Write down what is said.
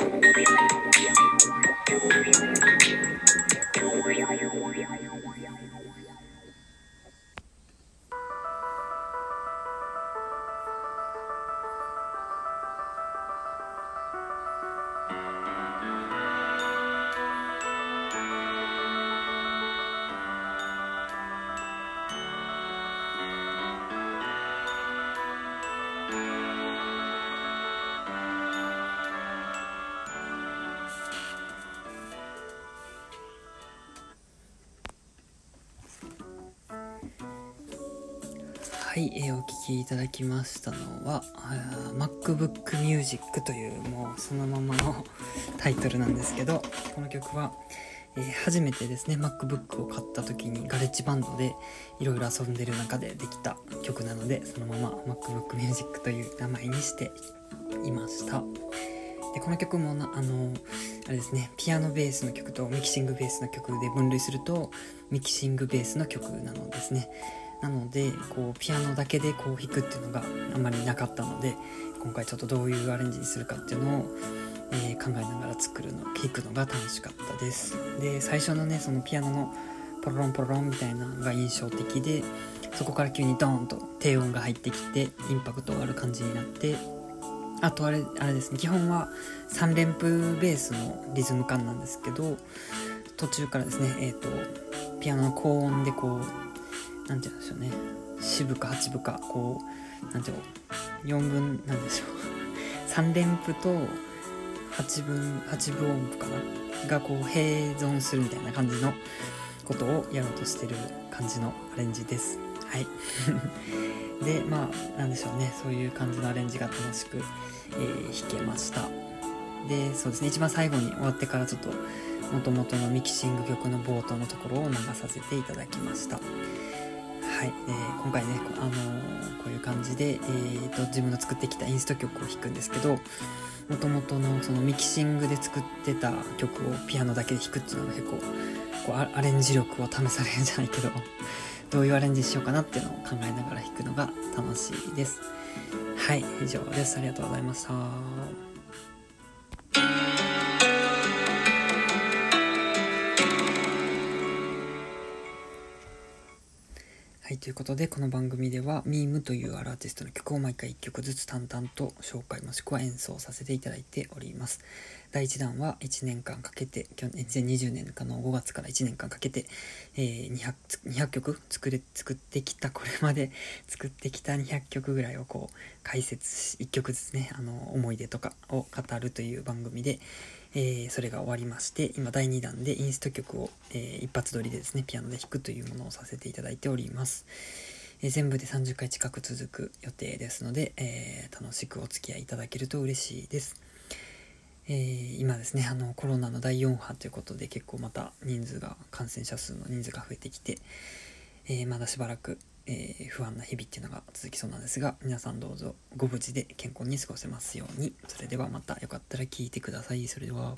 Yeah. はい、えーお聴きいただきましたのは MacBook Music というもうそのままの タイトルなんですけどこの曲は、えー初めてですね MacBook を買った時にガレッジバンドでいろいろ遊んでる中でできた曲なのでそのまま MacBook Music という名前にしていました。でこの曲もなあのあれですねピアノベースの曲とミキシングベースの曲で分類するとミキシングベースの曲なのですね。なのでこうピアノだけでこう弾くっていうのがあんまりなかったので今回ちょっとどういうアレンジにするかっていうのを、えー考えながら作るの弾くのが楽しかったです。で最初のねそのピアノのポロロンポロロンみたいなのが印象的でそこから急にドーンと低音が入ってきてインパクトがある感じになってあとあれあれですね基本は3連符ベースのリズム感なんですけど途中からですねえっ、とピアノの高音でこうなんて言うんでしょうね。四分か八分かこうなんていうの？4分なんでしょう。3連符と8分8分音符かな？がこう併存するみたいな感じのことをやろうとしてる感じのアレンジです。はい。でまあなんでしょうね。そういう感じのアレンジが楽しく、えー弾けました。でそうですね。一番最後に終わってからちょっと元々のミキシング曲の冒頭のところを流させていただきました。はい、えー今回ね、こあのーこういう感じで、えーと自分の作ってきたインスト曲を弾くんですけど元々のそのミキシングで作ってた曲をピアノだけで弾くっていうのが結構こうアレンジ力を試されるじゃないけど どういうアレンジしようかなっていうのを考えながら弾くのが楽しいです。はい。以上です。ありがとうございました。はい、ということで、この番組では、ミームというアーティストの曲を毎回1曲ずつ淡々と紹介もしくは演奏させていただいております。第1弾は1年間かけて、去年2020年かの5月から1年間かけて、えー 200, 200曲作れ作ってきた、これまで 作ってきた200曲ぐらいをこう解説し、1曲ずつね、あの思い出とかを語るという番組で、えーそれが終わりまして今第2弾でインスト曲を、えー一発撮りでですねピアノで弾くというものをさせていただいております、えー全部で30回近く続く予定ですので、え楽しくお付き合いいただけると嬉しいです。え今ですねあのコロナの第4波ということで結構また人数が感染者数の人数が増えてきて、えまだしばらく、えー不安な日々っていうのが続きそうなんですが皆さんどうぞご無事で健康に過ごせますように。それではまたよかったら聞いてください。それでは。